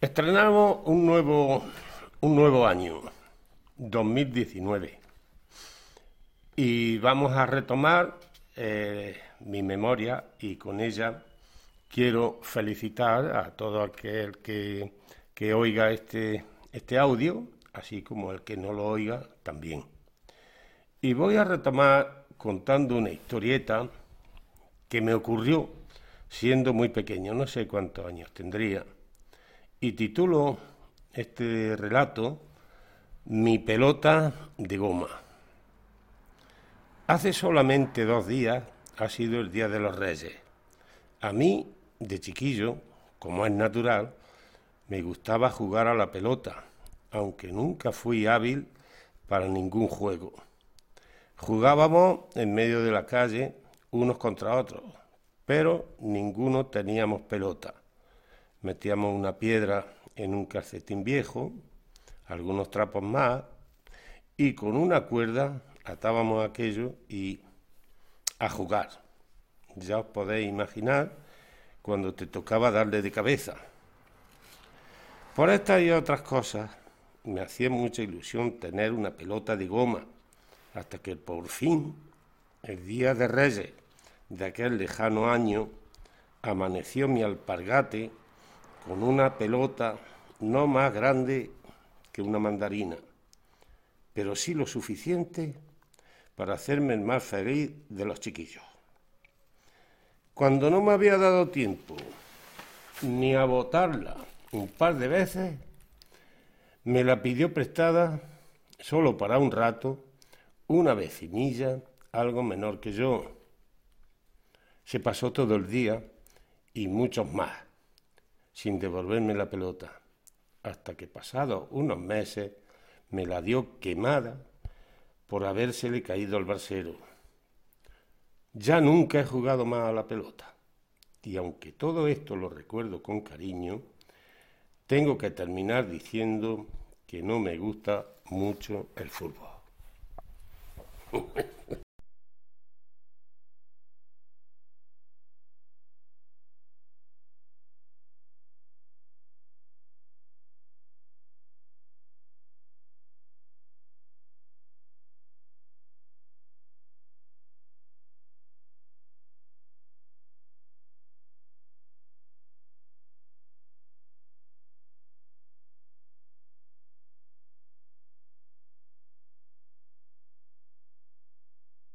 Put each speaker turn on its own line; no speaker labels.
Estrenamos un nuevo, un nuevo año, 2019, y vamos a retomar eh, mi memoria y con ella quiero felicitar a todo aquel que, que oiga este, este audio, así como el que no lo oiga también. Y voy a retomar contando una historieta que me ocurrió siendo muy pequeño, no sé cuántos años tendría y titulo este relato Mi pelota de goma. Hace solamente dos días ha sido el Día de los Reyes. A mí, de chiquillo, como es natural, me gustaba jugar a la pelota, aunque nunca fui hábil para ningún juego. Jugábamos en medio de la calle unos contra otros, pero ninguno teníamos pelota metíamos una piedra en un calcetín viejo, algunos trapos más, y con una cuerda atábamos aquello y a jugar. Ya os podéis imaginar cuando te tocaba darle de cabeza. Por estas y otras cosas me hacía mucha ilusión tener una pelota de goma, hasta que por fin, el día de Reyes de aquel lejano año, amaneció mi alpargate con una pelota no más grande que una mandarina, pero sí lo suficiente para hacerme el más feliz de los chiquillos. Cuando no me había dado tiempo ni a botarla un par de veces, me la pidió prestada solo para un rato una vecinilla algo menor que yo. Se pasó todo el día y muchos más sin devolverme la pelota, hasta que pasados unos meses me la dio quemada por habérsele caído al brasero. Ya nunca he jugado más a la pelota, y aunque todo esto lo recuerdo con cariño, tengo que terminar diciendo que no me gusta mucho el fútbol.